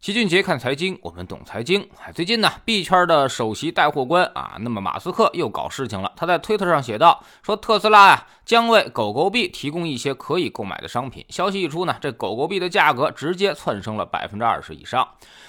齐俊杰看财经，我们懂财经。最近呢，币圈的首席带货官啊，那么马斯克又搞事情了。他在推特上写道：“说特斯拉呀，将为狗狗币提供一些可以购买的商品。”消息一出呢，这狗狗币的价格直接窜升了百分之二十以上。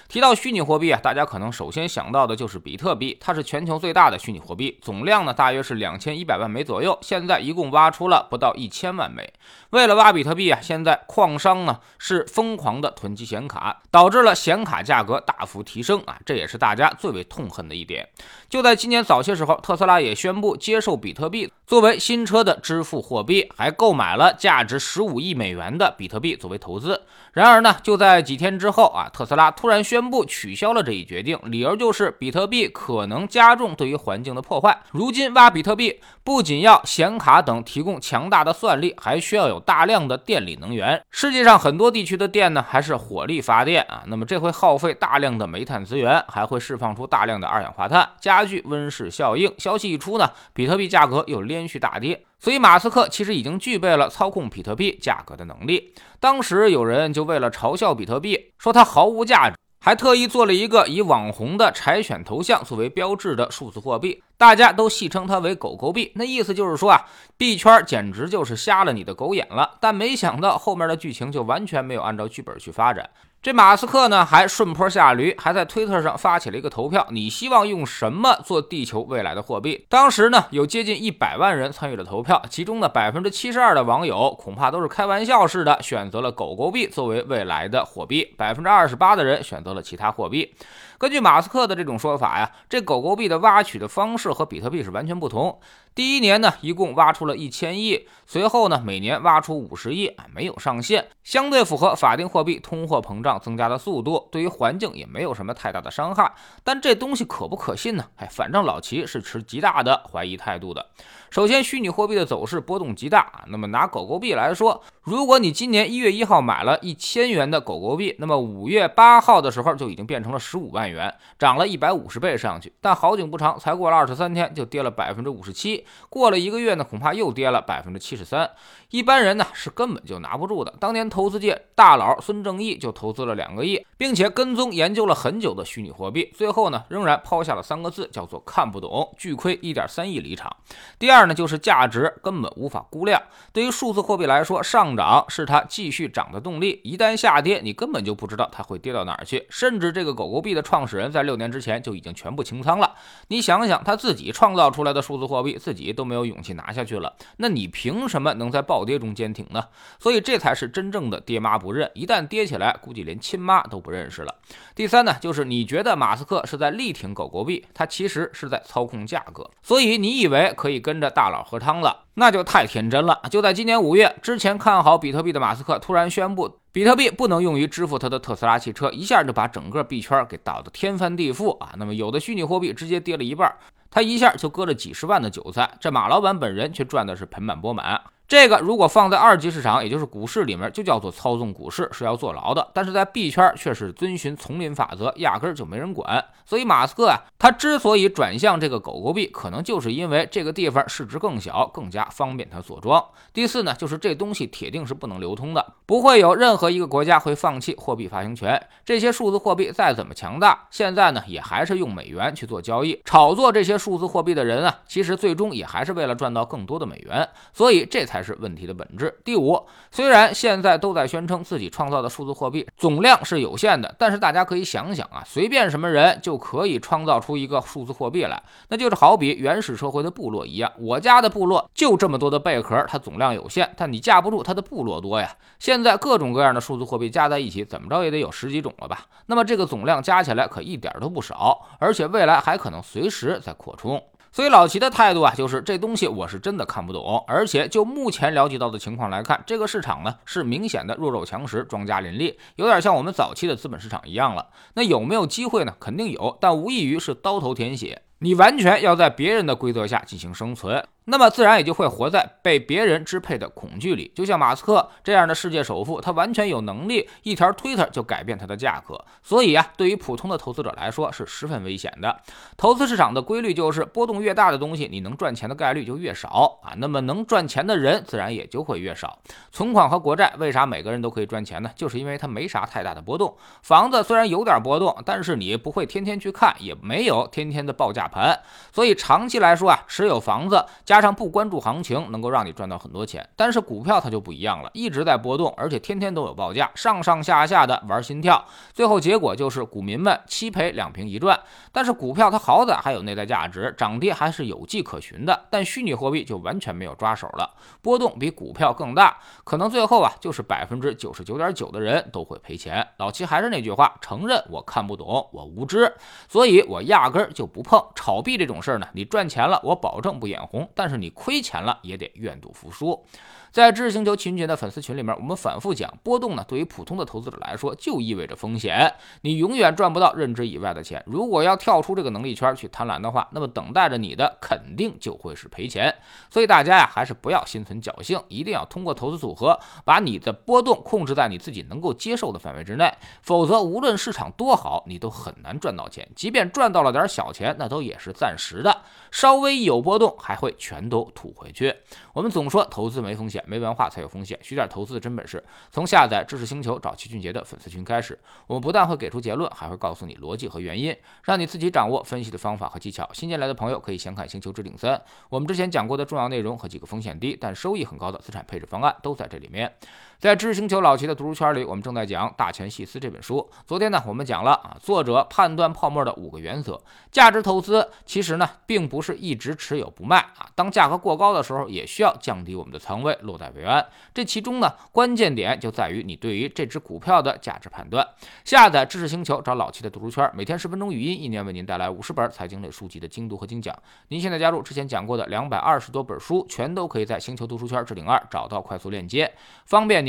提到虚拟货币啊，大家可能首先想到的就是比特币，它是全球最大的虚拟货币，总量呢大约是两千一百万枚左右，现在一共挖出了不到一千万枚。为了挖比特币啊，现在矿商呢是疯狂的囤积显卡，导致了显卡价格大幅提升啊，这也是大家最为痛恨的一点。就在今年早些时候，特斯拉也宣布接受比特币作为新车的支付货币，还购买了价值十五亿美元的比特币作为投资。然而呢，就在几天之后啊，特斯拉突然宣布取消了这一决定，理由就是比特币可能加重对于环境的破坏。如今挖比特币不仅要显卡等提供强大的算力，还需要有大量的电力能源。世界上很多地区的电呢，还是火力发电啊，那么这会耗费大量的煤炭资源，还会释放出大量的二氧化碳，加剧温室效应。消息一出呢，比特币价格又连续大跌。所以，马斯克其实已经具备了操控比特币价格的能力。当时有人就为了嘲笑比特币，说它毫无价值，还特意做了一个以网红的柴犬头像作为标志的数字货币，大家都戏称它为“狗狗币”。那意思就是说啊，币圈简直就是瞎了你的狗眼了。但没想到后面的剧情就完全没有按照剧本去发展。这马斯克呢，还顺坡下驴，还在推特上发起了一个投票，你希望用什么做地球未来的货币？当时呢，有接近一百万人参与了投票，其中呢，百分之七十二的网友恐怕都是开玩笑似的选择了狗狗币作为未来的货币，百分之二十八的人选择了其他货币。根据马斯克的这种说法呀，这狗狗币的挖取的方式和比特币是完全不同。第一年呢，一共挖出了一千亿，随后呢，每年挖出五十亿，没有上限，相对符合法定货币通货膨胀增加的速度，对于环境也没有什么太大的伤害。但这东西可不可信呢？哎，反正老齐是持极大的怀疑态度的。首先，虚拟货币的走势波动极大啊。那么拿狗狗币来说，如果你今年一月一号买了一千元的狗狗币，那么五月八号的时候就已经变成了十五万元，涨了一百五十倍上去。但好景不长，才过了二十三天就跌了百分之五十七，过了一个月呢，恐怕又跌了百分之七十三。一般人呢是根本就拿不住的。当年投资界大佬孙正义就投资了两个亿，并且跟踪研究了很久的虚拟货币，最后呢仍然抛下了三个字，叫做看不懂，巨亏一点三亿离场。第二呢就是价值根本无法估量。对于数字货币来说，上涨是它继续涨的动力，一旦下跌，你根本就不知道它会跌到哪儿去。甚至这个狗狗币的创创始人在六年之前就已经全部清仓了。你想想，他自己创造出来的数字货币，自己都没有勇气拿下去了，那你凭什么能在暴跌中坚挺呢？所以这才是真正的爹妈不认，一旦跌起来，估计连亲妈都不认识了。第三呢，就是你觉得马斯克是在力挺狗狗币，他其实是在操控价格，所以你以为可以跟着大佬喝汤了，那就太天真了。就在今年五月之前看好比特币的马斯克，突然宣布比特币不能用于支付他的特斯拉汽车，一下就把整个币圈给倒得天翻地覆啊！那么有的虚拟货币直接跌了一半，他一下就割了几十万的韭菜，这马老板本人却赚的是盆满钵满。这个如果放在二级市场，也就是股市里面，就叫做操纵股市，是要坐牢的。但是在币圈却是遵循丛林法则，压根儿就没人管。所以马斯克啊，他之所以转向这个狗狗币，可能就是因为这个地方市值更小，更加方便他锁庄。第四呢，就是这东西铁定是不能流通的，不会有任何一个国家会放弃货币发行权。这些数字货币再怎么强大，现在呢也还是用美元去做交易，炒作这些数字货币的人啊，其实最终也还是为了赚到更多的美元。所以这才。才是问题的本质。第五，虽然现在都在宣称自己创造的数字货币总量是有限的，但是大家可以想想啊，随便什么人就可以创造出一个数字货币来，那就是好比原始社会的部落一样。我家的部落就这么多的贝壳，它总量有限，但你架不住它的部落多呀。现在各种各样的数字货币加在一起，怎么着也得有十几种了吧？那么这个总量加起来可一点都不少，而且未来还可能随时在扩充。所以老齐的态度啊，就是这东西我是真的看不懂，而且就目前了解到的情况来看，这个市场呢是明显的弱肉强食，庄家林立，有点像我们早期的资本市场一样了。那有没有机会呢？肯定有，但无异于是刀头舔血，你完全要在别人的规则下进行生存。那么自然也就会活在被别人支配的恐惧里。就像马斯克这样的世界首富，他完全有能力一条推特就改变它的价格。所以啊，对于普通的投资者来说是十分危险的。投资市场的规律就是波动越大的东西，你能赚钱的概率就越少啊。那么能赚钱的人自然也就会越少。存款和国债为啥每个人都可以赚钱呢？就是因为它没啥太大的波动。房子虽然有点波动，但是你不会天天去看，也没有天天的报价盘。所以长期来说啊，持有房子加加上不关注行情，能够让你赚到很多钱。但是股票它就不一样了，一直在波动，而且天天都有报价，上上下下的玩心跳，最后结果就是股民们七赔两平一赚。但是股票它好歹还有内在价值，涨跌还是有迹可循的。但虚拟货币就完全没有抓手了，波动比股票更大，可能最后啊就是百分之九十九点九的人都会赔钱。老齐还是那句话，承认我看不懂，我无知，所以我压根儿就不碰炒币这种事儿呢。你赚钱了，我保证不眼红；但是你亏钱了，也得愿赌服输。在知识星球群群的粉丝群里面，我们反复讲，波动呢对于普通的投资者来说就意味着风险，你永远赚不到认知以外的钱。如果要跳出这个能力圈去贪婪的话，那么等待着你的肯定就会是赔钱。所以大家呀，还是不要心存侥幸，一定要通过投资组合把你的波动控制在你自己能够接受的范围之内，否则无论市场多好，你都很难赚到钱。即便赚到了点小钱，那都也是暂时的，稍微有波动还会全都吐回去。我们总说投资没风险。没文化才有风险，学点投资的真本事。从下载知识星球找齐俊杰的粉丝群开始，我们不但会给出结论，还会告诉你逻辑和原因，让你自己掌握分析的方法和技巧。新进来的朋友可以先看《星球置顶三》，我们之前讲过的重要内容和几个风险低但收益很高的资产配置方案都在这里面。在知识星球老齐的读书圈里，我们正在讲《大权细思》这本书。昨天呢，我们讲了啊，作者判断泡沫的五个原则。价值投资其实呢，并不是一直持有不卖啊，当价格过高的时候，也需要降低我们的仓位，落袋为安。这其中呢，关键点就在于你对于这只股票的价值判断。下载知识星球，找老齐的读书圈，每天十分钟语音，一年为您带来五十本财经类书籍的精读和精讲。您现在加入之前讲过的两百二十多本书，全都可以在星球读书圈置顶二找到快速链接，方便